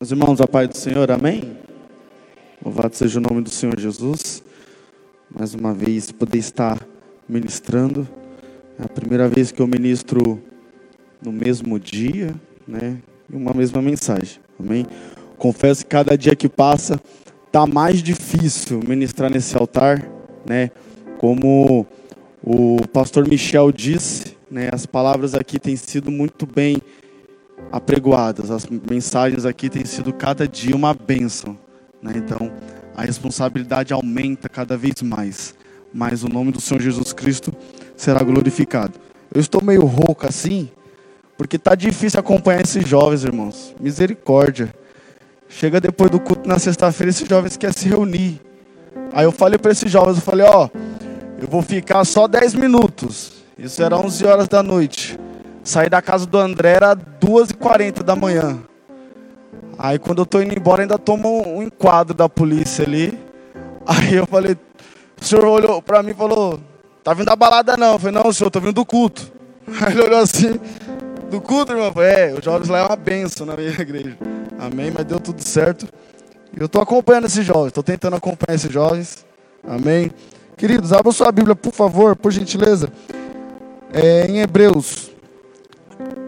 Meus irmãos, a paz do Senhor, amém? Louvado seja o nome do Senhor Jesus. Mais uma vez, poder estar ministrando. É a primeira vez que eu ministro no mesmo dia, né? E uma mesma mensagem, amém? Confesso que cada dia que passa está mais difícil ministrar nesse altar, né? Como o pastor Michel disse, né? As palavras aqui têm sido muito bem apregoadas. As mensagens aqui têm sido cada dia uma bênção. Né? Então, a responsabilidade aumenta cada vez mais. Mas o nome do Senhor Jesus Cristo será glorificado. Eu estou meio rouco assim, porque tá difícil acompanhar esses jovens, irmãos. Misericórdia. Chega depois do culto na sexta-feira, esses jovens querem se reunir. Aí eu falei para esses jovens, eu falei, ó, eu vou ficar só 10 minutos. Isso era 11 horas da noite. Saí da casa do André, era 2h40 da manhã. Aí quando eu tô indo embora, ainda tomo um enquadro da polícia ali. Aí eu falei, o senhor olhou pra mim e falou, tá vindo da balada não? Eu falei, não, senhor, tô vindo do culto. Aí ele olhou assim, do culto, irmão? Eu falei, é, os jovens lá é uma benção na minha igreja. Amém, mas deu tudo certo. Eu estou acompanhando esses jovens, estou tentando acompanhar esses jovens. Amém. Queridos, abra sua Bíblia, por favor, por gentileza. É, em Hebreus,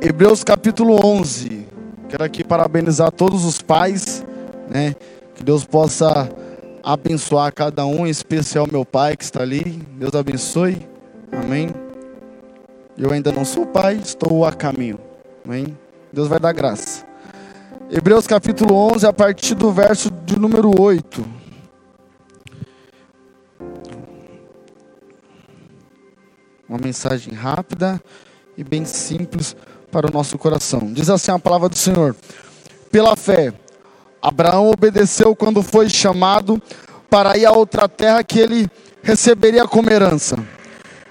Hebreus capítulo 11. Quero aqui parabenizar todos os pais, né? Que Deus possa abençoar cada um, em especial meu pai que está ali. Deus abençoe. Amém. Eu ainda não sou pai, estou a caminho. Amém. Deus vai dar graça. Hebreus capítulo 11, a partir do verso de número 8. Uma mensagem rápida e bem simples para o nosso coração. Diz assim a palavra do Senhor: Pela fé, Abraão obedeceu quando foi chamado para ir a outra terra que ele receberia como herança.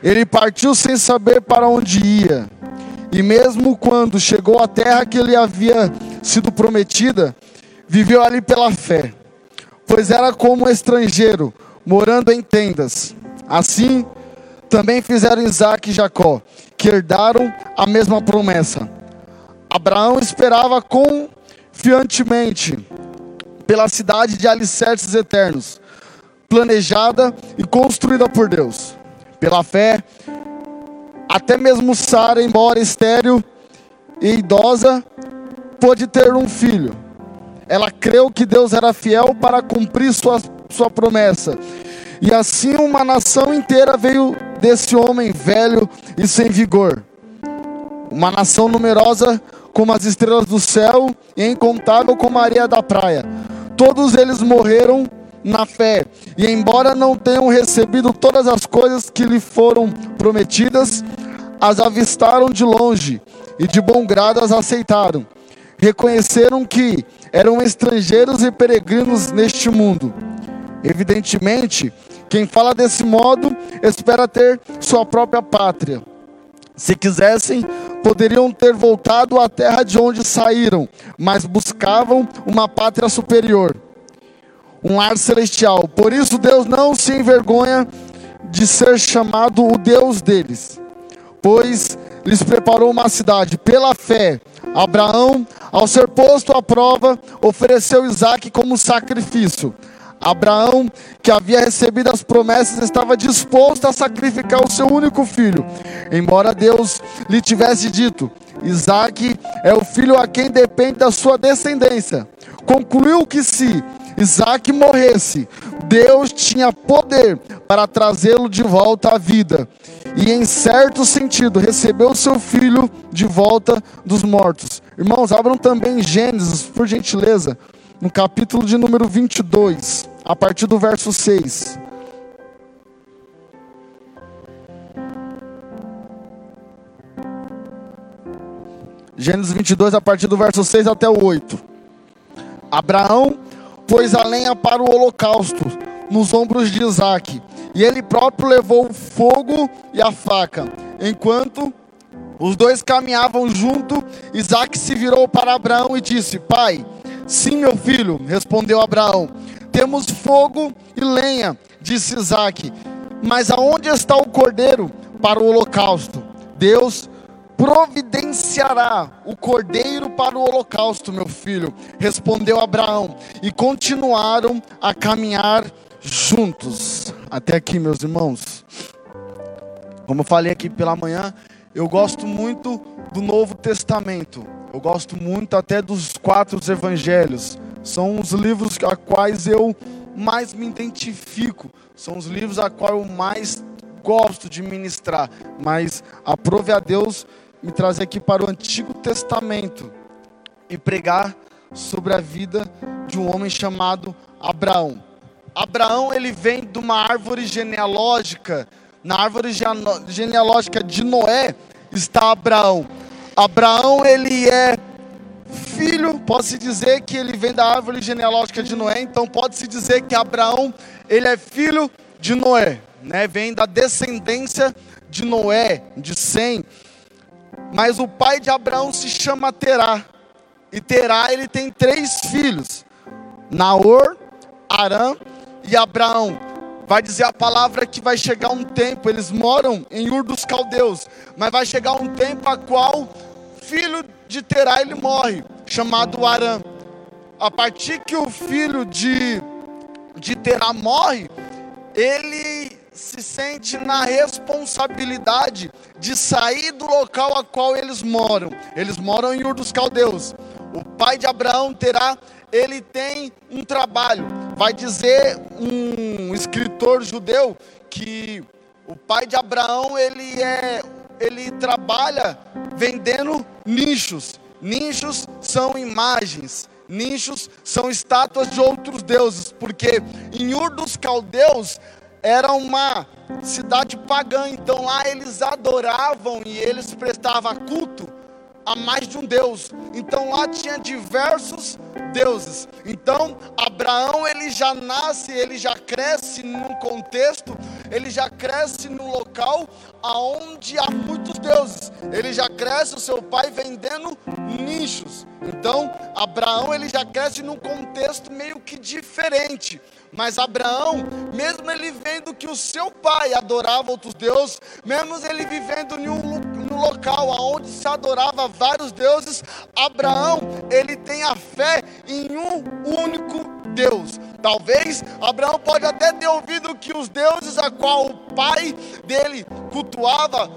Ele partiu sem saber para onde ia. E mesmo quando chegou à terra que lhe havia sido prometida, viveu ali pela fé, pois era como um estrangeiro, morando em tendas. Assim, também fizeram Isaac e Jacó, que herdaram a mesma promessa. Abraão esperava confiantemente pela cidade de alicerces eternos, planejada e construída por Deus. Pela fé, até mesmo Sara, embora estéril e idosa, pôde ter um filho. Ela creu que Deus era fiel para cumprir sua, sua promessa. E assim uma nação inteira veio desse homem velho e sem vigor. Uma nação numerosa como as estrelas do céu e incontável como a areia da praia. Todos eles morreram na fé, e embora não tenham recebido todas as coisas que lhe foram prometidas, as avistaram de longe e de bom grado as aceitaram. Reconheceram que eram estrangeiros e peregrinos neste mundo. Evidentemente, quem fala desse modo espera ter sua própria pátria. Se quisessem, poderiam ter voltado à terra de onde saíram, mas buscavam uma pátria superior, um lar celestial. Por isso, Deus não se envergonha de ser chamado o Deus deles, pois lhes preparou uma cidade. Pela fé, Abraão, ao ser posto à prova, ofereceu Isaac como sacrifício. Abraão, que havia recebido as promessas, estava disposto a sacrificar o seu único filho, embora Deus lhe tivesse dito: Isaac é o filho a quem depende da sua descendência. Concluiu que se Isaac morresse, Deus tinha poder para trazê-lo de volta à vida. E em certo sentido, recebeu seu filho de volta dos mortos. Irmãos, abram também Gênesis, por gentileza, no capítulo de número 22 a partir do verso 6. Gênesis 22, a partir do verso 6 até o 8. Abraão pôs a lenha para o holocausto nos ombros de Isaac, e ele próprio levou o fogo e a faca. Enquanto os dois caminhavam junto, Isaac se virou para Abraão e disse: Pai, sim, meu filho, respondeu Abraão. Temos fogo e lenha, disse Isaac. Mas aonde está o cordeiro para o holocausto? Deus, providenciará o cordeiro para o holocausto, meu filho, respondeu Abraão, e continuaram a caminhar juntos. Até aqui, meus irmãos. Como eu falei aqui pela manhã, eu gosto muito do Novo Testamento. Eu gosto muito até dos quatro evangelhos. São os livros a quais eu mais me identifico. São os livros a quais eu mais gosto de ministrar. Mas aprove a Deus me trazer aqui para o Antigo Testamento e pregar sobre a vida de um homem chamado Abraão. Abraão ele vem de uma árvore genealógica. Na árvore genealógica de Noé está Abraão. Abraão ele é filho, pode-se dizer que ele vem da árvore genealógica de Noé, então pode-se dizer que Abraão ele é filho de Noé, né? Vem da descendência de Noé, de Sem. Mas o pai de Abraão se chama Terá. E Terá ele tem três filhos: Naor, Arã e Abraão. Vai dizer a palavra que vai chegar um tempo, eles moram em Ur dos Caldeus, mas vai chegar um tempo a qual filho de Terá ele morre, chamado Arã. A partir que o filho de, de Terá morre, ele se sente na responsabilidade de sair do local a qual eles moram. Eles moram em Ur dos Caldeus. O pai de Abraão terá, ele tem um trabalho. Vai dizer um escritor judeu que o pai de Abraão ele é ele trabalha vendendo nichos. Nichos são imagens, nichos são estátuas de outros deuses, porque em Ur dos Caldeus era uma cidade pagã, então lá eles adoravam e eles prestavam culto a mais de um Deus. Então lá tinha diversos deuses. Então Abraão ele já nasce, ele já cresce num contexto, ele já cresce no local aonde há muitos deuses. Ele já cresce o seu pai vendendo nichos. Então Abraão ele já cresce num contexto meio que diferente. Mas Abraão, mesmo ele vendo que o seu pai adorava outros deuses, mesmo ele vivendo em um, local onde se adorava vários deuses, Abraão, ele tem a fé em um único Deus. Talvez Abraão pode até ter ouvido que os deuses a qual o pai dele cultuava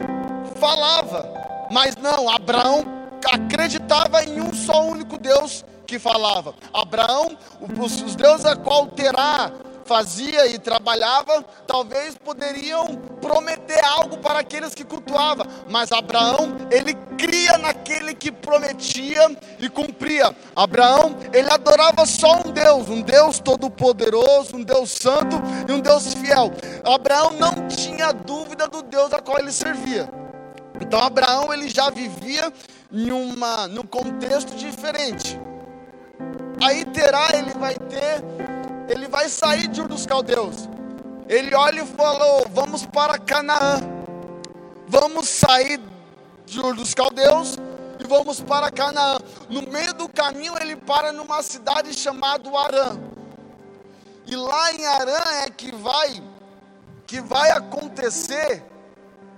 falava, mas não, Abraão acreditava em um só único Deus que falava. Abraão, os deuses a qual Terá fazia e trabalhava, talvez poderiam prometer algo para aqueles que cultuavam, mas Abraão, ele cria naquele que prometia e cumpria. Abraão, ele adorava só um Deus, um Deus todo-poderoso, um Deus santo e um Deus fiel. Abraão não tinha dúvida do Deus a qual ele servia. Então Abraão ele já vivia em uma num contexto diferente. Aí terá, ele vai ter, ele vai sair de Ur dos Caldeus. Ele olha e falou: Vamos para Canaã. Vamos sair de Ur dos Caldeus e vamos para Canaã. No meio do caminho, ele para numa cidade chamada Arã. E lá em Arã é que vai, que vai acontecer,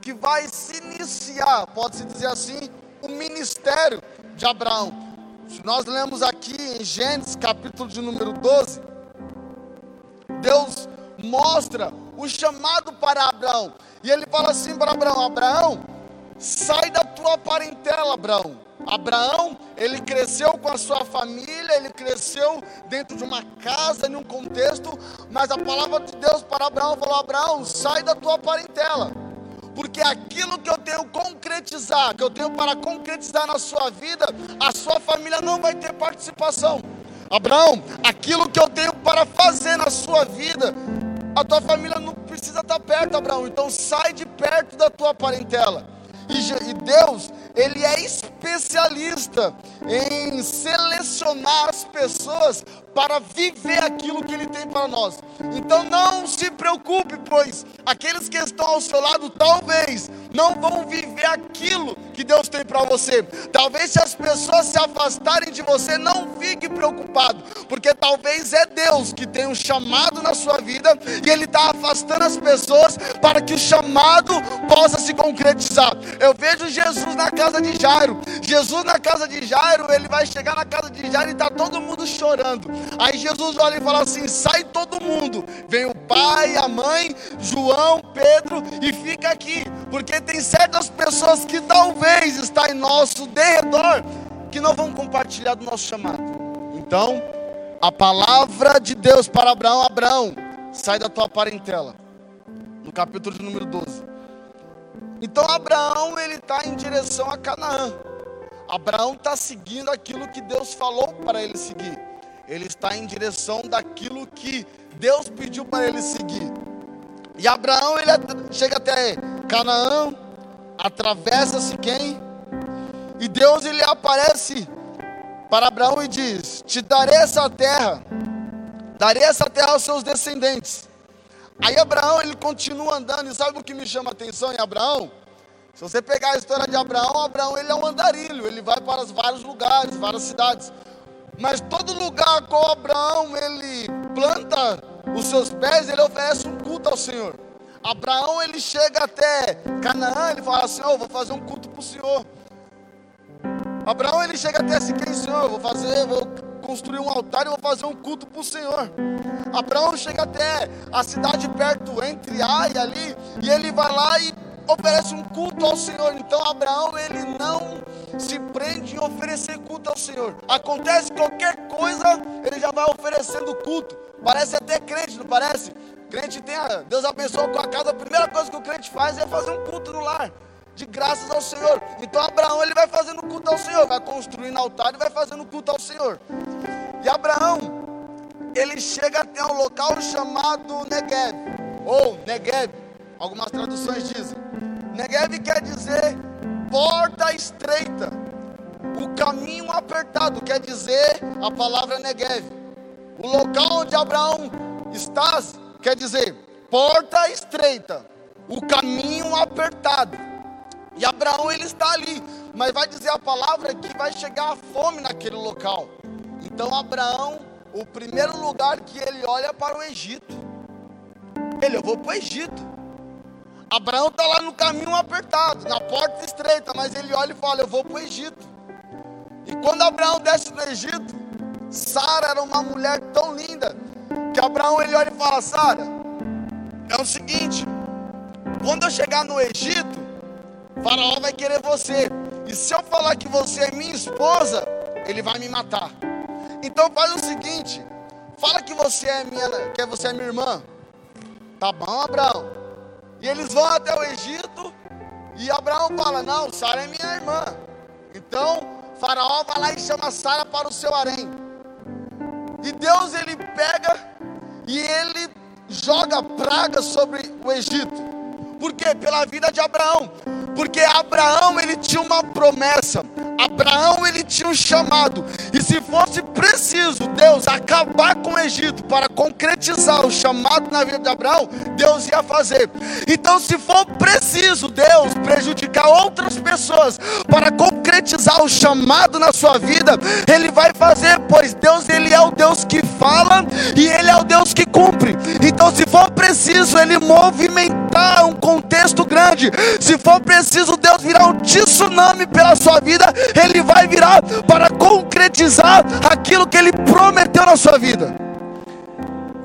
que vai se iniciar, pode-se dizer assim, o ministério de Abraão. Se nós lemos aqui em Gênesis, capítulo de número 12, Deus mostra o chamado para Abraão. E ele fala assim para Abraão: Abraão, sai da tua parentela, Abraão. Abraão, ele cresceu com a sua família, ele cresceu dentro de uma casa, em um contexto, mas a palavra de Deus para Abraão falou: Abraão, sai da tua parentela porque aquilo que eu tenho concretizar, que eu tenho para concretizar na sua vida, a sua família não vai ter participação. Abraão, aquilo que eu tenho para fazer na sua vida, a tua família não precisa estar perto, Abraão. Então sai de perto da tua parentela. E Deus, Ele é especialista em selecionar as pessoas para viver aquilo que Ele tem para nós. Então não se preocupe, pois aqueles que estão ao seu lado talvez não vão viver aquilo que Deus tem para você. Talvez se as pessoas se afastarem de você, não fique preocupado, porque talvez é Deus que tem um chamado na sua vida e Ele está afastando as pessoas para que o chamado possa se concretizar. Eu vejo Jesus na casa de Jairo. Jesus na casa de Jairo, ele vai chegar na casa de Jairo e está todo mundo chorando. Aí Jesus olha e fala assim: sai todo mundo. Vem o pai, a mãe, João, Pedro e fica aqui, porque tem certas pessoas que talvez está em nosso derredor que não vão compartilhar do nosso chamado. Então, a palavra de Deus para Abraão, Abraão, sai da tua parentela. No capítulo de número 12. Então Abraão ele está em direção a Canaã. Abraão está seguindo aquilo que Deus falou para ele seguir. Ele está em direção daquilo que Deus pediu para ele seguir. E Abraão ele chega até Canaã, atravessa-se quem? E Deus ele aparece para Abraão e diz: Te darei essa terra, darei essa terra aos seus descendentes. Aí Abraão ele continua andando, e sabe o que me chama a atenção em Abraão? Se você pegar a história de Abraão, Abraão ele é um andarilho, ele vai para vários lugares, várias cidades. Mas todo lugar com Abraão ele planta os seus pés, ele oferece um culto ao Senhor. Abraão ele chega até Canaã, ele fala assim: "Eu vou fazer um culto para o Senhor". Abraão ele chega até Siquém, Senhor, eu vou fazer, vou construir um altar e vou fazer um culto para o Senhor. Abraão chega até a cidade perto entre Ai ali e ele vai lá e oferece um culto ao Senhor. Então Abraão ele não se prende em oferecer culto ao Senhor. Acontece qualquer coisa, ele já vai oferecendo culto. Parece até crente, não parece? Crente tem a, Deus abençoou com a casa, a primeira coisa que o crente faz é fazer um culto no lar. De graças ao Senhor. Então Abraão ele vai fazendo culto ao Senhor, vai construindo altar e vai fazendo culto ao Senhor. E Abraão, ele chega até um local chamado Negev, ou Negev, algumas traduções dizem. Negev quer dizer porta estreita, o caminho apertado, quer dizer a palavra Negev. O local onde Abraão está, quer dizer porta estreita, o caminho apertado. E Abraão ele está ali, mas vai dizer a palavra que vai chegar a fome naquele local. Então Abraão, o primeiro lugar que ele olha é para o Egito. Ele, eu vou para o Egito. Abraão está lá no caminho apertado, na porta estreita, mas ele olha e fala: Eu vou para o Egito. E quando Abraão desce no Egito, Sara era uma mulher tão linda que Abraão ele olha e fala: Sara, é o seguinte, quando eu chegar no Egito, Faraó vai querer você, e se eu falar que você é minha esposa, ele vai me matar. Então faz o seguinte, fala que você é minha, que você é minha irmã. Tá bom, Abraão? E eles vão até o Egito e Abraão fala: Não, Sara é minha irmã. Então, Faraó vai lá e chama Sara para o seu harém. E Deus ele pega e ele joga praga sobre o Egito. Por quê? Pela vida de Abraão. Porque Abraão ele tinha uma promessa. Abraão ele tinha um chamado. E se fosse preciso Deus acabar com o Egito para concretizar o chamado na vida de Abraão, Deus ia fazer. Então, se for preciso Deus prejudicar outras pessoas para concretizar o chamado na sua vida, Ele vai fazer, pois Deus ele é o Deus que fala e Ele é o Deus que cumpre. Então, se for preciso Ele movimentar um contexto grande, se for preciso Deus virar um tsunami pela sua vida, Ele vai virar para concretizar aquilo que Ele prometeu na sua vida.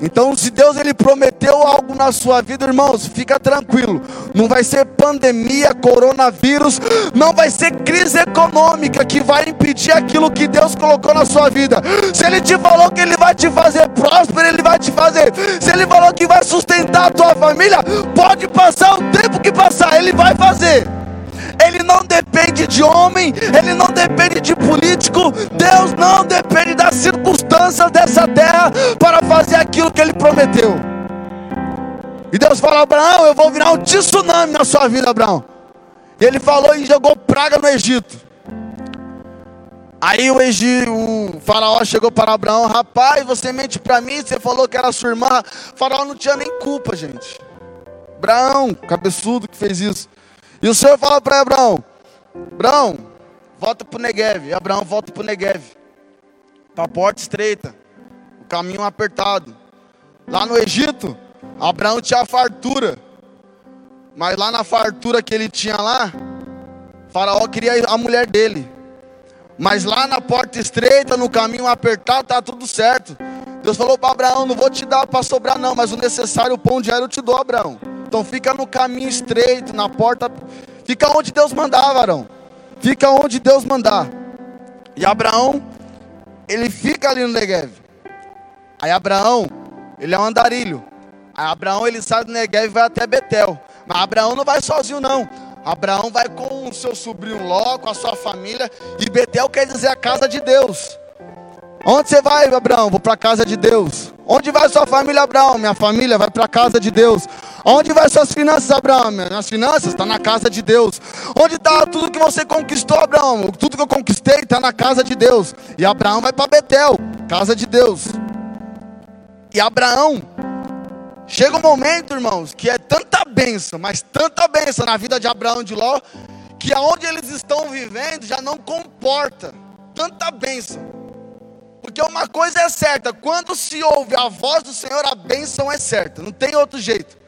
Então, se Deus ele prometeu algo na sua vida, irmãos, fica tranquilo. Não vai ser pandemia, coronavírus, não vai ser crise econômica que vai impedir aquilo que Deus colocou na sua vida. Se ele te falou que ele vai te fazer próspero, ele vai te fazer. Se ele falou que vai sustentar a tua família, pode passar o tempo que passar, ele vai fazer não depende de homem, ele não depende de político, Deus não depende das circunstâncias dessa terra para fazer aquilo que ele prometeu. E Deus fala: Abraão, eu vou virar um tsunami na sua vida, Abraão. E ele falou e jogou praga no Egito. Aí o, Egito, o faraó chegou para Abraão, rapaz, você mente para mim, você falou que era sua irmã. O faraó não tinha nem culpa, gente. Abraão, cabeçudo que fez isso. E o Senhor fala para Abraão: Abraão, volta para o Negev. Abraão volta para o Negev, para a porta estreita, o caminho apertado. Lá no Egito, Abraão tinha fartura, mas lá na fartura que ele tinha lá, Faraó queria a mulher dele. Mas lá na porta estreita, no caminho apertado, tá tudo certo. Deus falou para Abraão: Não vou te dar para sobrar, não, mas o necessário, o pão diário eu te dou, Abraão. Então fica no caminho estreito, na porta. Fica onde Deus mandar, varão. Fica onde Deus mandar. E Abraão, ele fica ali no Negev. Aí Abraão, ele é um andarilho. Aí Abraão, ele sai do Negev e vai até Betel. Mas Abraão não vai sozinho, não. Abraão vai com o seu sobrinho Ló, com a sua família. E Betel quer dizer a casa de Deus. Onde você vai, Abraão? Vou para a casa de Deus. Onde vai sua família, Abraão? Minha família vai para a casa de Deus. Onde vai suas finanças, Abraão? Minhas finanças estão tá na casa de Deus. Onde está tudo que você conquistou, Abraão? Tudo que eu conquistei está na casa de Deus. E Abraão vai para Betel, casa de Deus. E Abraão, chega um momento, irmãos, que é tanta bênção, mas tanta bênção na vida de Abraão e de Ló, que aonde eles estão vivendo já não comporta tanta bênção. Porque uma coisa é certa: quando se ouve a voz do Senhor, a bênção é certa, não tem outro jeito.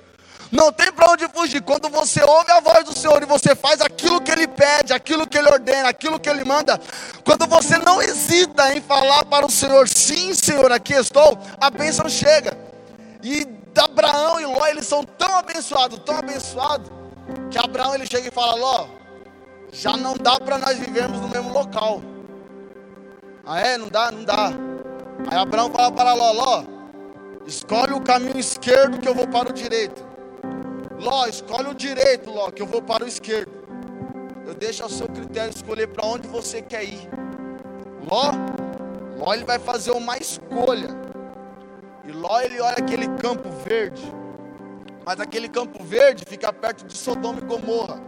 Não tem para onde fugir. Quando você ouve a voz do Senhor e você faz aquilo que Ele pede, aquilo que Ele ordena, aquilo que Ele manda, quando você não hesita em falar para o Senhor, sim, Senhor, aqui estou, a bênção chega. E Abraão e Ló, eles são tão abençoados, tão abençoados, que Abraão ele chega e fala: Ló, já não dá para nós vivermos no mesmo local. Ah, é? Não dá? Não dá. Aí Abraão fala para Ló: Ló, escolhe o caminho esquerdo que eu vou para o direito. Ló, escolhe o direito, Ló, que eu vou para o esquerdo. Eu deixo ao seu critério escolher para onde você quer ir. Ló, Ló ele vai fazer uma escolha. E Ló ele olha aquele campo verde. Mas aquele campo verde fica perto de Sodoma e Gomorra.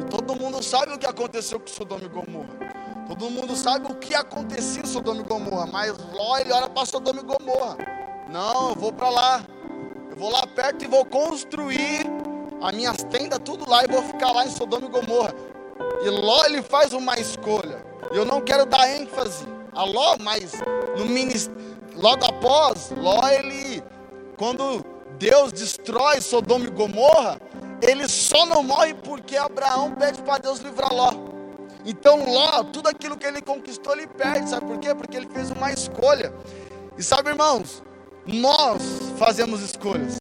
E todo mundo sabe o que aconteceu com Sodoma e Gomorra. Todo mundo sabe o que acontecia em Sodoma e Gomorra, mas Ló ele olha para Sodoma e Gomorra. Não, eu vou para lá. Eu vou lá perto e vou construir as minhas tendas tudo lá e vou ficar lá em Sodoma e Gomorra. E Ló ele faz uma escolha. Eu não quero dar ênfase a Ló, mas no ministério, logo após, Ló ele quando Deus destrói Sodoma e Gomorra, ele só não morre porque Abraão pede para Deus livrar Ló. Então Ló, tudo aquilo que ele conquistou, ele perde. Sabe por quê? Porque ele fez uma escolha. E sabe, irmãos, nós fazemos escolhas.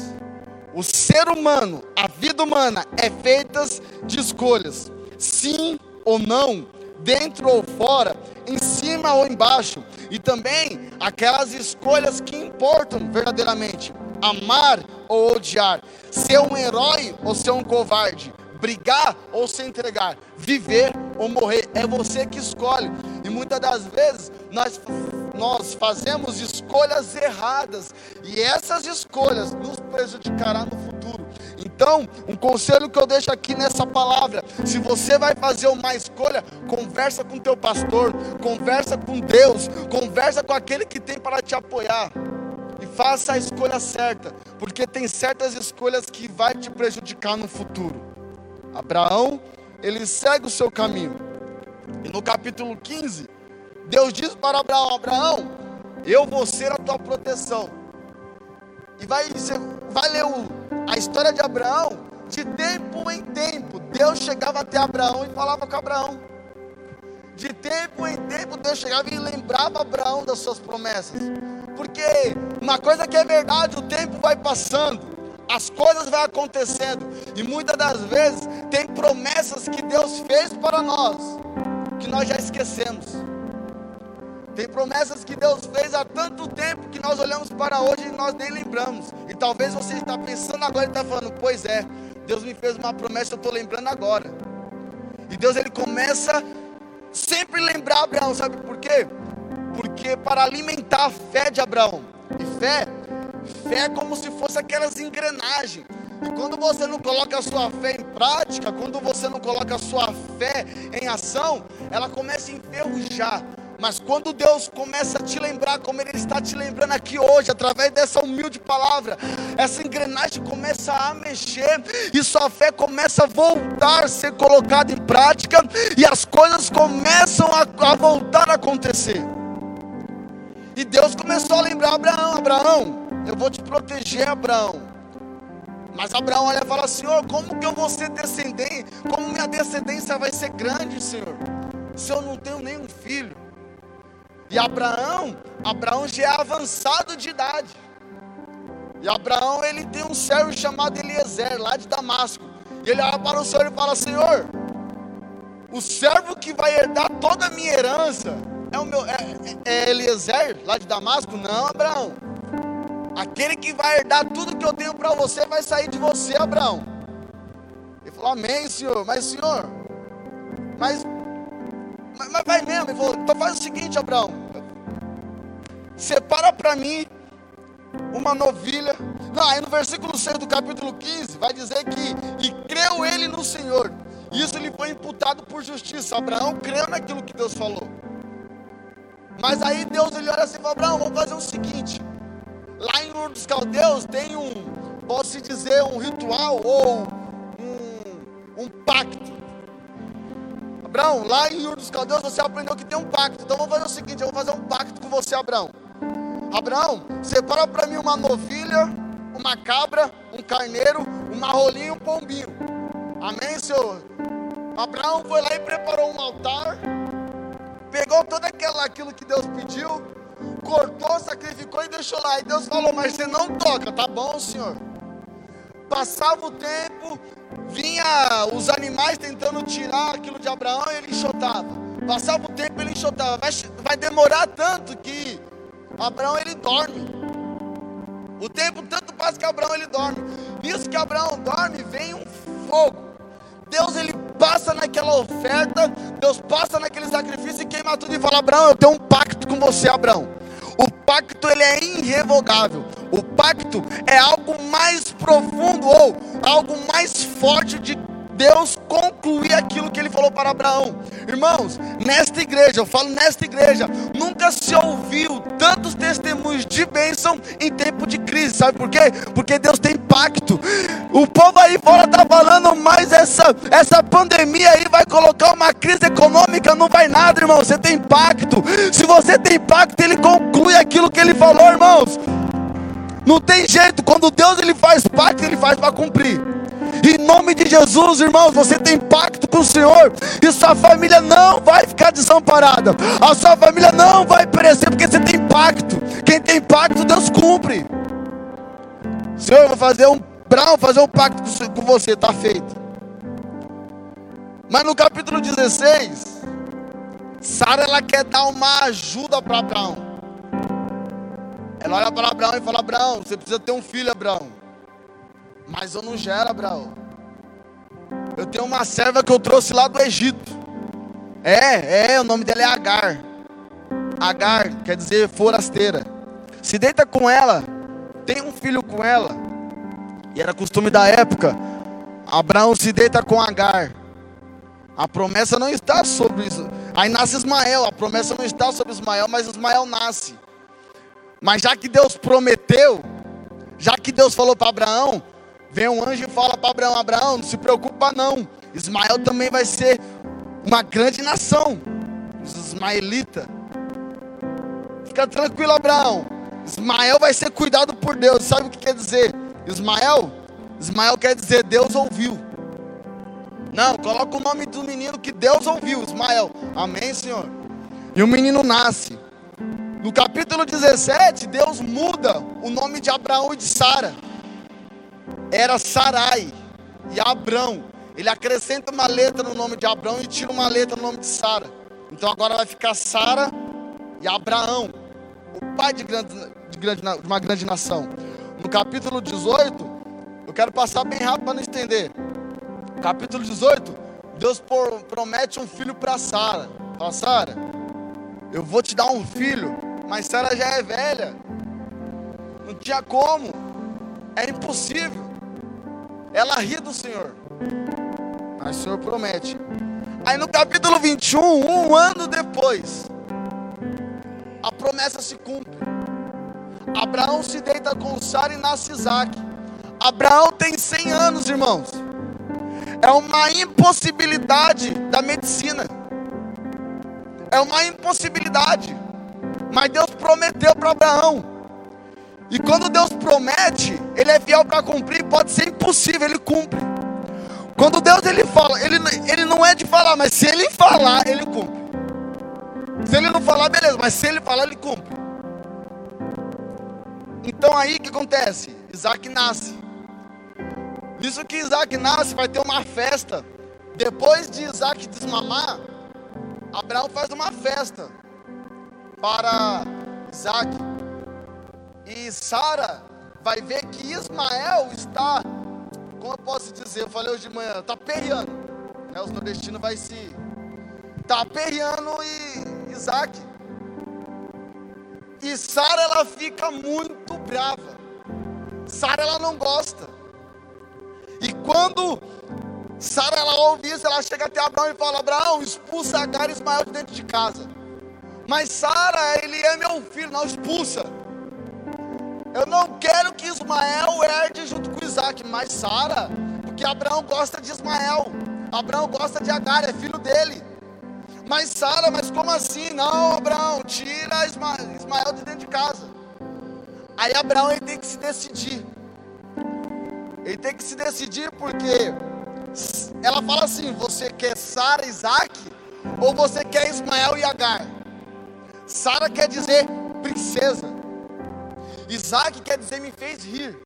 O ser humano, a vida humana é feita de escolhas. Sim ou não, dentro ou fora, em cima ou embaixo. E também aquelas escolhas que importam verdadeiramente: amar ou odiar, ser um herói ou ser um covarde, brigar ou se entregar, viver ou morrer, é você que escolhe. E muitas das vezes nós, nós fazemos escolhas erradas, e essas escolhas nos prejudicarão no futuro. Então, um conselho que eu deixo aqui nessa palavra: se você vai fazer uma escolha, conversa com teu pastor, conversa com Deus, conversa com aquele que tem para te apoiar. E faça a escolha certa, porque tem certas escolhas que vai te prejudicar no futuro. Abraão, ele segue o seu caminho. E no capítulo 15, Deus diz para Abraão: Abraão, eu vou ser a tua proteção. E vai, você vai ler o, a história de Abraão. De tempo em tempo, Deus chegava até Abraão e falava com Abraão. De tempo em tempo, Deus chegava e lembrava Abraão das suas promessas. Porque uma coisa que é verdade, o tempo vai passando as coisas vão acontecendo, e muitas das vezes tem promessas que Deus fez para nós, que nós já esquecemos. Tem promessas que Deus fez há tanto tempo que nós olhamos para hoje e nós nem lembramos. E talvez você está pensando agora e está falando, pois é, Deus me fez uma promessa, eu estou lembrando agora. E Deus ele começa sempre lembrar Abraão, sabe por quê? Porque para alimentar a fé de Abraão, e fé Fé é como se fosse aquelas engrenagens. E quando você não coloca a sua fé em prática, quando você não coloca a sua fé em ação, ela começa a enferrujar. Mas quando Deus começa a te lembrar, como Ele está te lembrando aqui hoje, através dessa humilde palavra, essa engrenagem começa a mexer e sua fé começa a voltar a ser colocada em prática e as coisas começam a, a voltar a acontecer. E Deus começou a lembrar Abraão: Abraão, eu vou te proteger, Abraão. Mas Abraão olha e fala: Senhor, como que eu vou ser descendente? Como minha descendência vai ser grande, Senhor? Se eu não tenho nenhum filho. E Abraão, Abraão já é avançado de idade. E Abraão, ele tem um servo chamado Eliezer, lá de Damasco. E ele olha para o Senhor e fala: Senhor, o servo que vai herdar toda a minha herança é o meu é, é, é Eliezer, lá de Damasco? Não, Abraão. Aquele que vai herdar tudo que eu tenho para você vai sair de você, Abraão. Ele falou: Amém, Senhor. Mas, Senhor, mas mas, mas vai mesmo. Ele falou: então faz o seguinte, Abraão. Separa para mim uma novilha. Não, aí no versículo 6 do capítulo 15 vai dizer que e creu ele no Senhor. Isso lhe foi imputado por justiça. Abraão creu naquilo que Deus falou. Mas aí Deus ele olha assim e fala: Abraão, vamos fazer o seguinte. Lá em Ur dos Caldeus tem um, posso dizer, um ritual ou um, um pacto Abraão, lá em Ur dos Caldeus você aprendeu que tem um pacto. Então vamos fazer o seguinte: eu vou fazer um pacto com você, Abraão. Abraão, separa para mim uma novilha, uma cabra, um carneiro, uma rolinha e um pombinho. Amém, Senhor? Abraão foi lá e preparou um altar, pegou todo aquela, aquilo que Deus pediu, cortou, sacrificou e deixou lá. E Deus falou: Mas você não toca, tá bom, Senhor? Passava o tempo, vinha os animais tentando tirar aquilo de Abraão e ele enxotava. Passava o tempo ele enxotava. Vai, vai demorar tanto que Abraão ele dorme. O tempo tanto passa que Abraão ele dorme. Nisso que Abraão dorme, vem um fogo. Deus ele passa naquela oferta, Deus passa naquele sacrifício e queima tudo e fala: Abraão, eu tenho um pacto com você, Abraão. O pacto ele é irrevogável. O pacto é algo mais profundo ou algo mais forte de Deus concluir aquilo que ele falou para Abraão. Irmãos, nesta igreja, eu falo nesta igreja, nunca se ouviu tantos testemunhos de bênção em tempo de crise. Sabe por quê? Porque Deus tem pacto. O povo aí fora está falando, mas essa, essa pandemia aí vai colocar uma crise econômica, não vai nada, irmão. Você tem pacto. Se você tem pacto, ele conclui aquilo que ele falou, irmãos. Não tem jeito, quando Deus ele faz pacto, ele faz para cumprir. Em nome de Jesus, irmãos, você tem pacto com o Senhor. E sua família não vai ficar desamparada. A sua família não vai perecer porque você tem pacto. Quem tem pacto, Deus cumpre. Senhor, eu vou fazer um Brown, fazer um pacto com você, está feito. Mas no capítulo 16, Sara ela quer dar uma ajuda para Abraão. Ela olha para Abraão e fala: Abraão, você precisa ter um filho, Abraão. Mas eu não gero, Abraão. Eu tenho uma serva que eu trouxe lá do Egito. É, é, o nome dela é Agar. Agar quer dizer forasteira. Se deita com ela, tem um filho com ela. E era costume da época. Abraão se deita com Agar. A promessa não está sobre isso. Aí nasce Ismael. A promessa não está sobre Ismael, mas Ismael nasce. Mas já que Deus prometeu, já que Deus falou para Abraão, Vem um anjo e fala para Abraão: Abraão, não se preocupa não. Ismael também vai ser uma grande nação. Os ismaelitas. Fica tranquilo, Abraão. Ismael vai ser cuidado por Deus. Sabe o que quer dizer? Ismael? Ismael quer dizer Deus ouviu. Não, coloca o nome do menino que Deus ouviu, Ismael. Amém, Senhor. E o menino nasce. No capítulo 17, Deus muda o nome de Abraão e de Sara era Sarai e Abrão. Ele acrescenta uma letra no nome de Abrão e tira uma letra no nome de Sara. Então agora vai ficar Sara e Abraão, o pai de, grande, de, grande, de uma grande nação. No capítulo 18, eu quero passar bem rápido para não estender. Capítulo 18, Deus promete um filho para Sara. Fala, Sara, eu vou te dar um filho, mas Sara já é velha. Não tinha como. É impossível. Ela ri do Senhor. Mas o Senhor promete. Aí no capítulo 21, um ano depois, a promessa se cumpre. Abraão se deita com Sara e nasce Isaac. Abraão tem 100 anos, irmãos. É uma impossibilidade da medicina. É uma impossibilidade. Mas Deus prometeu para Abraão. E quando Deus promete, Ele é fiel para cumprir. Pode ser impossível, Ele cumpre. Quando Deus ele fala, ele, ele não é de falar, mas se Ele falar, Ele cumpre. Se Ele não falar, beleza, mas se Ele falar, Ele cumpre. Então aí o que acontece? Isaac nasce. Isso que Isaac nasce, vai ter uma festa. Depois de Isaac desmamar, Abraão faz uma festa para Isaac. E Sara vai ver que Ismael está, como eu posso dizer, eu falei hoje de manhã, está perreando. Né? Os nordestinos vai se. Está perreando e Isaac. E Sara ela fica muito brava. Sara ela não gosta. E quando Sara ela ouve isso, ela chega até Abraão e fala: Abraão, expulsa Agar e Ismael de dentro de casa. Mas Sara, ele é meu filho, não expulsa. Eu não quero que Ismael herde junto com Isaac, mas Sara, porque Abraão gosta de Ismael. Abraão gosta de Agar, é filho dele. Mas Sara, mas como assim? Não, Abraão, tira Ismael de dentro de casa. Aí Abraão ele tem que se decidir. Ele tem que se decidir porque ela fala assim: você quer Sara, Isaac, ou você quer Ismael e Agar? Sara quer dizer princesa. Isaac quer dizer me fez rir.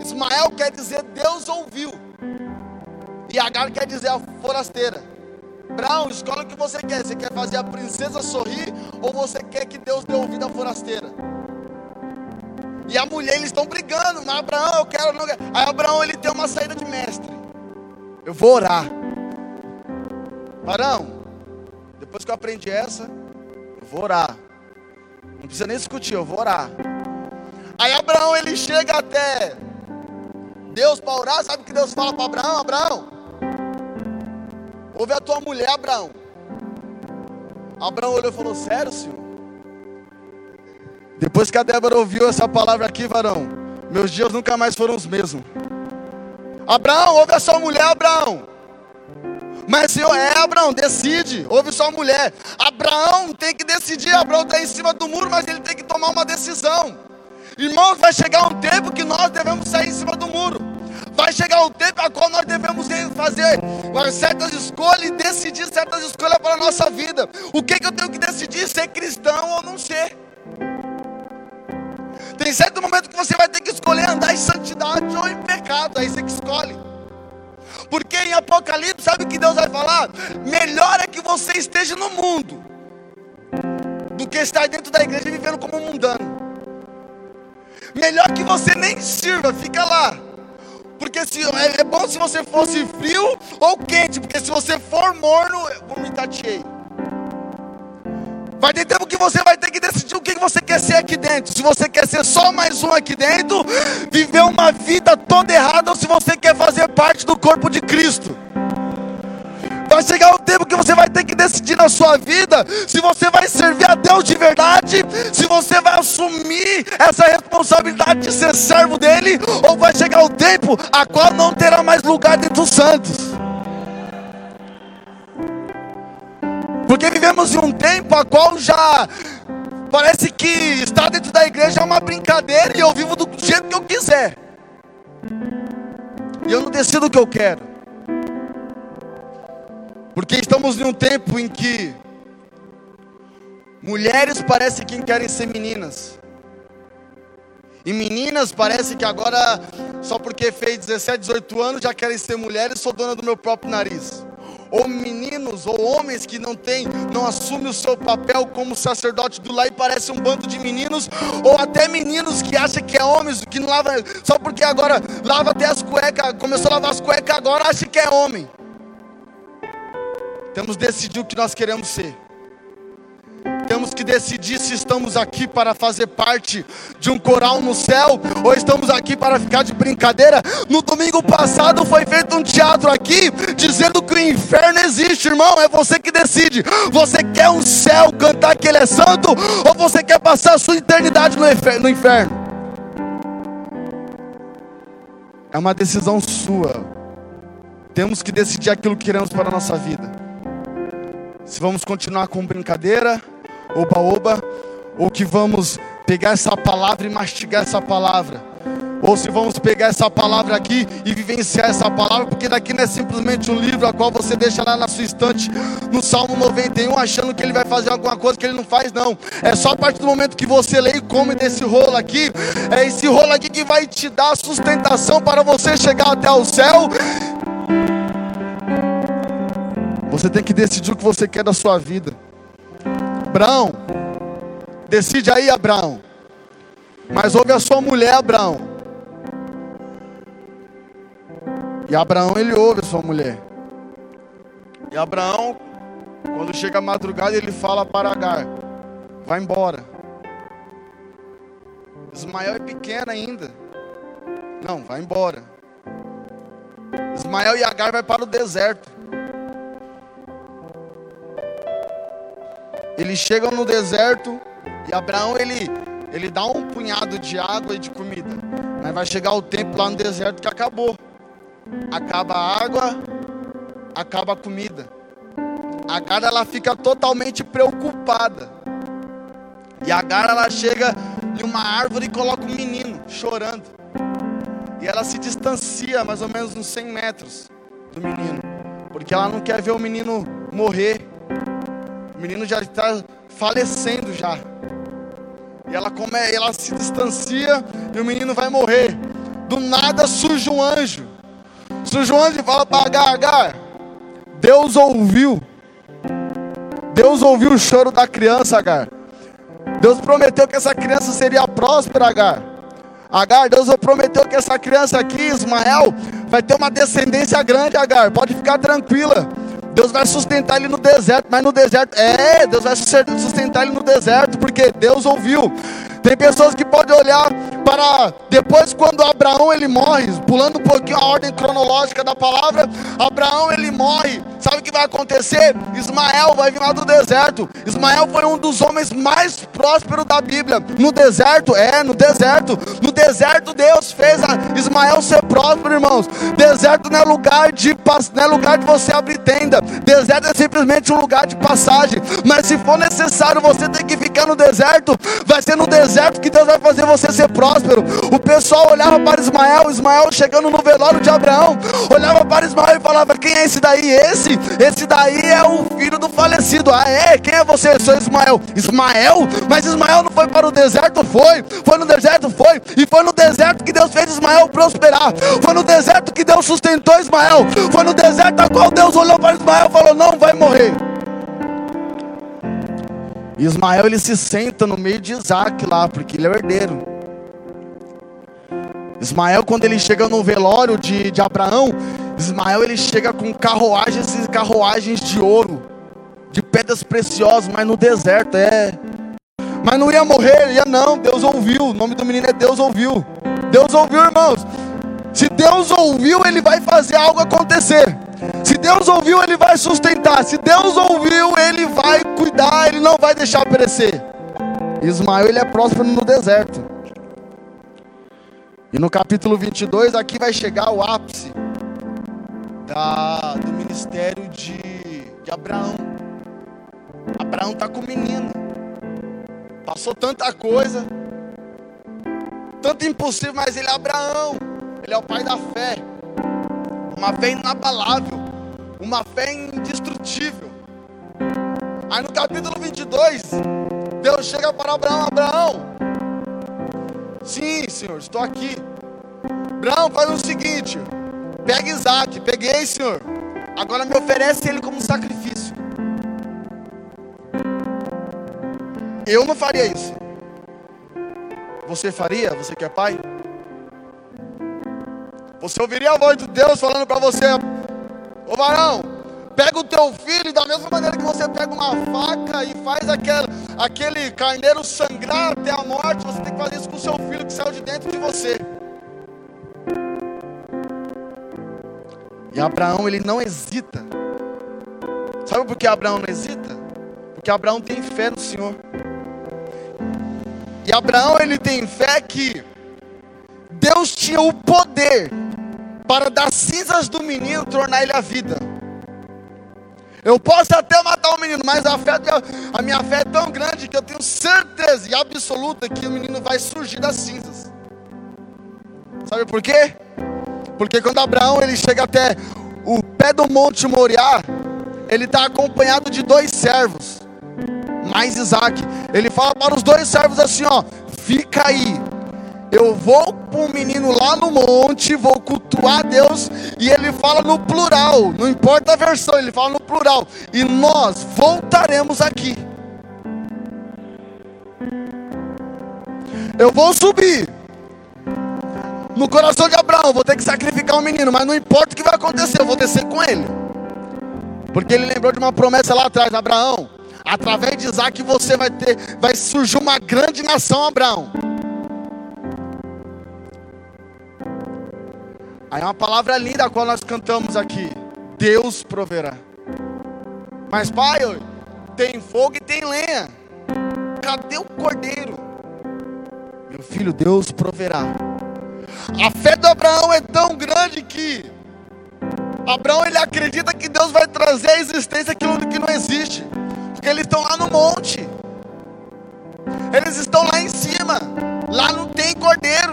Ismael quer dizer Deus ouviu. E Agar quer dizer a forasteira. Brown, escolha o que você quer. Você quer fazer a princesa sorrir ou você quer que Deus dê ouvido à forasteira? E a mulher, eles estão brigando. Mas Abraão, eu quero, não quero. Aí Abraão, ele tem uma saída de mestre. Eu vou orar. Barão, depois que eu aprendi essa, eu vou orar. Não precisa nem discutir, eu vou orar. Aí Abraão, ele chega até Deus para orar. Sabe o que Deus fala para Abraão? Abraão, ouve a tua mulher, Abraão. Abraão olhou e falou: Sério, senhor? Depois que a Débora ouviu essa palavra aqui, varão, meus dias nunca mais foram os mesmos. Abraão, ouve a sua mulher, Abraão. Mas Senhor, é Abraão, decide, ouve sua mulher. Abraão tem que decidir, Abraão está em cima do muro, mas ele tem que tomar uma decisão. Irmãos, vai chegar um tempo que nós devemos sair em cima do muro. Vai chegar um tempo a qual nós devemos fazer certas escolhas e decidir certas escolhas para a nossa vida. O que, que eu tenho que decidir? Ser cristão ou não ser? Tem certo momento que você vai ter que escolher andar em santidade ou em pecado. Aí você que escolhe. Porque em Apocalipse, sabe o que Deus vai falar? Melhor é que você esteja no mundo do que estar dentro da igreja vivendo como um mundano. Melhor que você nem sirva, fica lá. Porque se, é, é bom se você fosse frio ou quente, porque se você for morno, vou me. Vai ter tempo que você vai ter que decidir o que você quer ser aqui dentro. Se você quer ser só mais um aqui dentro, viver uma vida toda errada, ou se você quer fazer parte do corpo de Cristo. Vai chegar o tempo que você vai ter que decidir na sua vida se você vai servir a Deus de verdade, se você vai assumir essa responsabilidade de ser servo dele, ou vai chegar o tempo a qual não terá mais lugar dentro dos santos. Porque vivemos em um tempo a qual já parece que estar dentro da igreja é uma brincadeira e eu vivo do jeito que eu quiser. E eu não decido o que eu quero. Porque estamos em um tempo em que mulheres parecem que querem ser meninas. E meninas parece que agora, só porque fez 17, 18 anos, já querem ser mulheres, sou dona do meu próprio nariz ou meninos ou homens que não têm, não assumem o seu papel como sacerdote do lar e parece um bando de meninos, ou até meninos que acham que é homens, que não lava, só porque agora lava até as cuecas, começou a lavar as cuecas agora acha que é homem. Temos de decidir o que nós queremos ser. Temos que decidir se estamos aqui para fazer parte de um coral no céu ou estamos aqui para ficar de brincadeira. No domingo passado foi feito um teatro aqui dizendo que o inferno existe, irmão. É você que decide. Você quer um céu cantar que ele é santo ou você quer passar a sua eternidade no inferno? É uma decisão sua. Temos que decidir aquilo que queremos para a nossa vida. Se vamos continuar com brincadeira oba-oba, ou que vamos pegar essa palavra e mastigar essa palavra, ou se vamos pegar essa palavra aqui e vivenciar essa palavra, porque daqui não é simplesmente um livro a qual você deixa lá na sua estante, no Salmo 91, achando que ele vai fazer alguma coisa que ele não faz, não. É só a partir do momento que você lê e come desse rolo aqui, é esse rolo aqui que vai te dar sustentação para você chegar até o céu. Você tem que decidir o que você quer da sua vida. Abraão, decide aí, Abraão. Mas ouve a sua mulher, Abraão. E Abraão, ele ouve a sua mulher. E Abraão, quando chega a madrugada, ele fala para Agar: Vai embora. Ismael é pequeno ainda. Não, vai embora. Ismael e Agar vai para o deserto. Eles chegam no deserto e Abraão ele, ele dá um punhado de água e de comida. Mas vai chegar o tempo lá no deserto que acabou. Acaba a água, acaba a comida. Agar ela fica totalmente preocupada. E Agar ela chega em uma árvore e coloca um menino chorando. E ela se distancia mais ou menos uns 100 metros do menino, porque ela não quer ver o menino morrer. O menino já está falecendo já. E ela, come, ela se distancia e o menino vai morrer. Do nada surge um anjo. Surge um anjo e fala para Agar, Agar, Deus ouviu. Deus ouviu o choro da criança, Agar. Deus prometeu que essa criança seria próspera, Agar. Agar, Deus prometeu que essa criança aqui, Ismael, vai ter uma descendência grande, Agar. Pode ficar tranquila. Deus vai sustentar ele no deserto, mas no deserto, é, Deus vai sustentar ele no deserto, porque Deus ouviu. Tem pessoas que podem olhar para depois quando Abraão ele morre, pulando um pouquinho a ordem cronológica da palavra, Abraão ele morre. Sabe o que vai acontecer? Ismael vai vir lá do deserto. Ismael foi um dos homens mais prósperos da Bíblia. No deserto, é, no deserto. No deserto Deus fez Ismael ser próspero, irmãos. Deserto não é lugar de não é lugar de você abrir tenda. Deserto é simplesmente um lugar de passagem. Mas se for necessário você ter que ficar no deserto, vai ser no deserto que Deus vai fazer você ser próspero próspero. O pessoal olhava para Ismael, Ismael chegando no velório de Abraão, olhava para Ismael e falava: Quem é esse daí? Esse? Esse daí é o filho do falecido. Ah, é? Quem é você? Eu sou Ismael. Ismael? Mas Ismael não foi para o deserto? Foi. Foi no deserto? Foi. E foi no deserto que Deus fez Ismael prosperar. Foi no deserto que Deus sustentou Ismael. Foi no deserto a qual Deus olhou para Ismael e falou: Não vai morrer. Ismael ele se senta no meio de Isaac lá, porque ele é o herdeiro. Ismael, quando ele chega no velório de, de Abraão, Ismael ele chega com carruagens e carruagens de ouro, de pedras preciosas, mas no deserto, é. Mas não ia morrer, ia não, Deus ouviu. O nome do menino é Deus ouviu. Deus ouviu, irmãos. Se Deus ouviu, Ele vai fazer algo acontecer. Se Deus ouviu, Ele vai sustentar. Se Deus ouviu, Ele vai cuidar, Ele não vai deixar perecer. Ismael ele é próspero no deserto. E no capítulo 22, aqui vai chegar o ápice da, do ministério de, de Abraão. Abraão está com o menino. Passou tanta coisa, tanto impossível, mas ele é Abraão. Ele é o pai da fé. Uma fé inabalável, uma fé indestrutível. Aí no capítulo 22, Deus chega para Abraão: Abraão, Sim, senhor, estou aqui. Abraão, faz o seguinte: pega Isaac, peguei, senhor. Agora me oferece ele como sacrifício. Eu não faria isso. Você faria? Você que é pai? Você ouviria a voz de Deus falando para você: Ô varão, pega o teu filho, da mesma maneira que você pega uma faca e faz aquele, aquele carneiro sangrar até a morte, você tem que fazer isso com o seu filho que saiu de dentro de você. E Abraão, ele não hesita. Sabe por que Abraão não hesita? Porque Abraão tem fé no Senhor. E Abraão, ele tem fé que Deus tinha o poder para das cinzas do menino tornar ele a vida. Eu posso até matar o menino, mas a, fé, a minha fé é tão grande que eu tenho certeza e absoluta que o menino vai surgir das cinzas. Sabe por quê? Porque quando Abraão ele chega até o pé do Monte Moriá, ele está acompanhado de dois servos, mais Isaac. Ele fala para os dois servos assim: ó, fica aí. Eu vou para o menino lá no monte, vou cultuar Deus, e ele fala no plural, não importa a versão, ele fala no plural, e nós voltaremos aqui. Eu vou subir, no coração de Abraão, vou ter que sacrificar um menino, mas não importa o que vai acontecer, eu vou descer com ele. Porque ele lembrou de uma promessa lá atrás, Abraão, através de Isaac você vai ter, vai surgir uma grande nação, Abraão. Aí é uma palavra linda a qual nós cantamos aqui. Deus proverá. Mas pai, tem fogo e tem lenha. Cadê o cordeiro? Meu filho, Deus proverá. A fé do Abraão é tão grande que Abraão ele acredita que Deus vai trazer à existência aquilo que não existe, porque eles estão lá no monte, eles estão lá em cima, lá não tem cordeiro,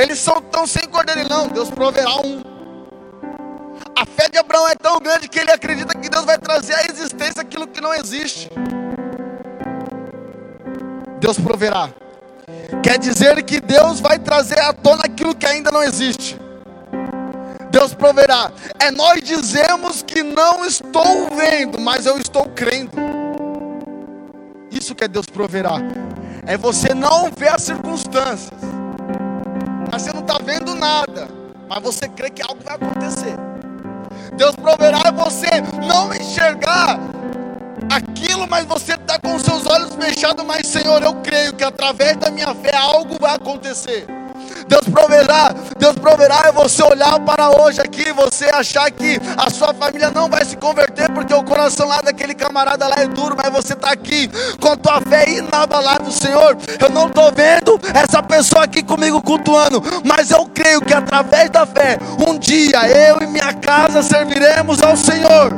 eles são tão sem cordeiro, não, Deus proverá um. A fé de Abraão é tão grande que ele acredita que Deus vai trazer à existência aquilo que não existe. Deus proverá. Quer dizer que Deus vai trazer à tona aquilo que ainda não existe. Deus proverá. É nós dizemos que não estou vendo, mas eu estou crendo. Isso que é Deus proverá. É você não ver as circunstâncias. Mas você não está vendo nada. Mas você crê que algo vai acontecer. Deus proverá você não enxergar aquilo, mas você está com seus olhos fechados, mas Senhor, eu creio que através da minha fé algo vai acontecer. Deus proverá, Deus proverá é você olhar para hoje aqui, você achar que a sua família não vai se converter, porque o coração lá daquele camarada lá é duro, mas você está aqui com a tua fé inabalável, Senhor. Eu não estou vendo essa pessoa aqui comigo cultuando, mas eu creio que através da fé, um dia eu e minha casa serviremos ao Senhor.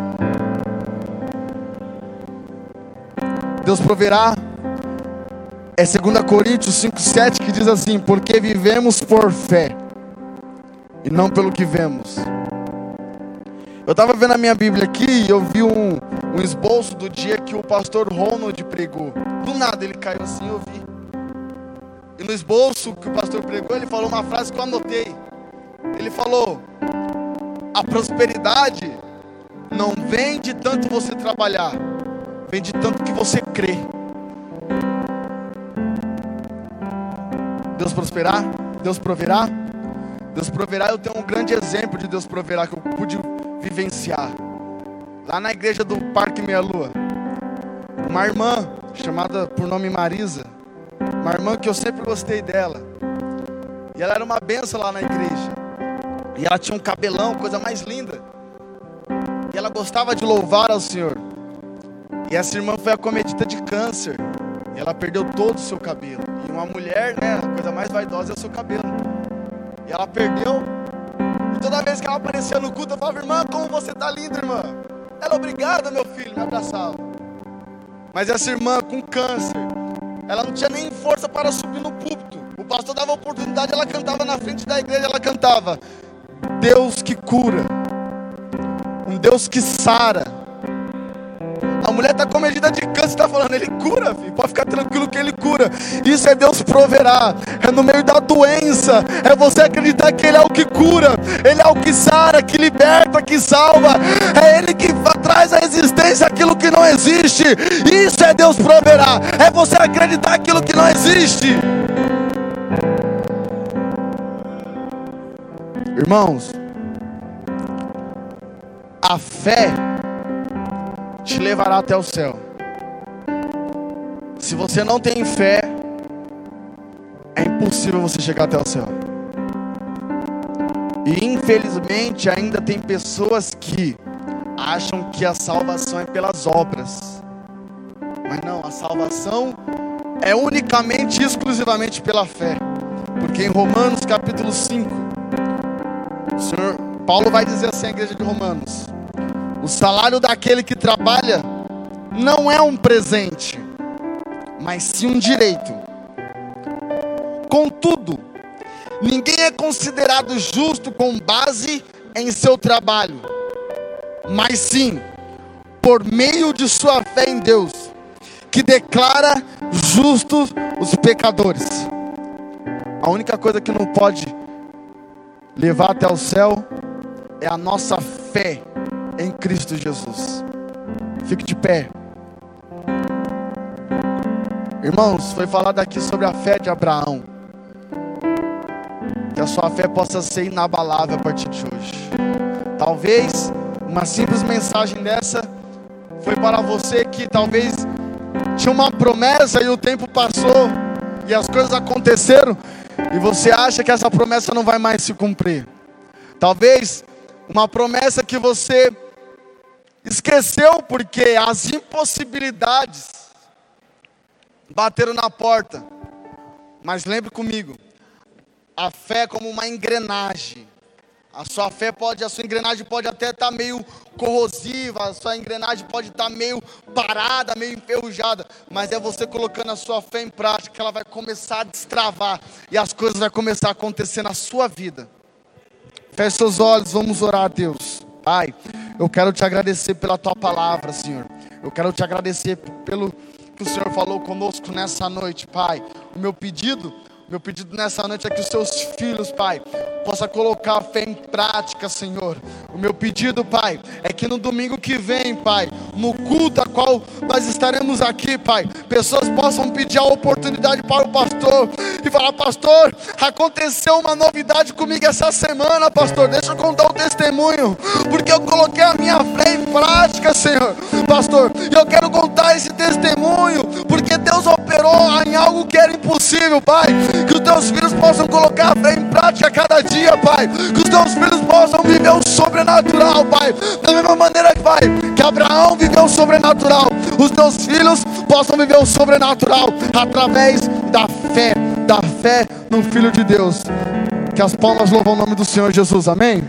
Deus proverá. É 2 Coríntios 5,7 que diz assim: Porque vivemos por fé e não pelo que vemos. Eu estava vendo a minha Bíblia aqui e eu vi um, um esboço do dia que o pastor Ronald pregou. Do nada ele caiu assim, eu vi. E no esboço que o pastor pregou, ele falou uma frase que eu anotei. Ele falou: A prosperidade não vem de tanto você trabalhar, vem de tanto que você crê. Deus prosperar, Deus proverá. Deus proverá, eu tenho um grande exemplo de Deus proverá que eu pude vivenciar. Lá na igreja do Parque Meia Lua. Uma irmã chamada por nome Marisa. Uma irmã que eu sempre gostei dela. E ela era uma benção lá na igreja. E ela tinha um cabelão, coisa mais linda. E ela gostava de louvar ao Senhor. E essa irmã foi acometida de câncer. E ela perdeu todo o seu cabelo. E uma mulher, né, coisa mais vaidosa é o seu cabelo. E ela perdeu. E toda vez que ela aparecia no culto, eu falava, irmã, como você tá linda, irmã. Ela, obrigada, meu filho, me abraçava. Mas essa irmã com câncer, ela não tinha nem força para subir no púlpito. O pastor dava oportunidade, ela cantava na frente da igreja, ela cantava: Deus que cura, um Deus que sara a mulher está com medida de câncer, está falando, ele cura, filho. pode ficar tranquilo que ele cura. Isso é Deus proverá. É no meio da doença, é você acreditar que Ele é o que cura, Ele é o que sara, que liberta, que salva. É Ele que traz à existência aquilo que não existe. Isso é Deus proverá. É você acreditar aquilo que não existe. Irmãos, a fé te levará até o céu. Se você não tem fé, é impossível você chegar até o céu. E infelizmente ainda tem pessoas que acham que a salvação é pelas obras. Mas não, a salvação é unicamente e exclusivamente pela fé. Porque em Romanos capítulo 5, o Senhor Paulo vai dizer assim à igreja de Romanos: o salário daquele que trabalha não é um presente, mas sim um direito. Contudo, ninguém é considerado justo com base em seu trabalho, mas sim por meio de sua fé em Deus, que declara justos os pecadores. A única coisa que não pode levar até o céu é a nossa fé em Cristo Jesus. Fique de pé. Irmãos, foi falado aqui sobre a fé de Abraão. Que a sua fé possa ser inabalável a partir de hoje. Talvez uma simples mensagem dessa foi para você que talvez tinha uma promessa e o tempo passou e as coisas aconteceram e você acha que essa promessa não vai mais se cumprir. Talvez uma promessa que você esqueceu porque as impossibilidades bateram na porta. Mas lembre comigo, a fé é como uma engrenagem. A sua fé pode, a sua engrenagem pode até estar tá meio corrosiva, a sua engrenagem pode estar tá meio parada, meio enferrujada, mas é você colocando a sua fé em prática que ela vai começar a destravar e as coisas vão começar a acontecer na sua vida. Feche seus olhos, vamos orar a Deus. Pai, eu quero te agradecer pela tua palavra, Senhor. Eu quero te agradecer pelo que o Senhor falou conosco nessa noite, Pai. O meu pedido meu pedido nessa noite é que os seus filhos, Pai, possa colocar a fé em prática, Senhor. O meu pedido, Pai, é que no domingo que vem, Pai, no culto a qual nós estaremos aqui, Pai, pessoas possam pedir a oportunidade para o pastor e falar: Pastor, aconteceu uma novidade comigo essa semana, Pastor. Deixa eu contar um testemunho, porque eu coloquei a minha fé em prática, Senhor, Pastor. E eu quero contar esse testemunho, porque Deus operou em algo que era impossível, Pai que os teus filhos possam colocar a fé em prática cada dia, Pai. Que os teus filhos possam viver o sobrenatural, Pai. Da mesma maneira que, Pai, que Abraão viveu o sobrenatural, os teus filhos possam viver o sobrenatural através da fé, da fé no Filho de Deus. Que as palmas louvam o nome do Senhor Jesus, amém?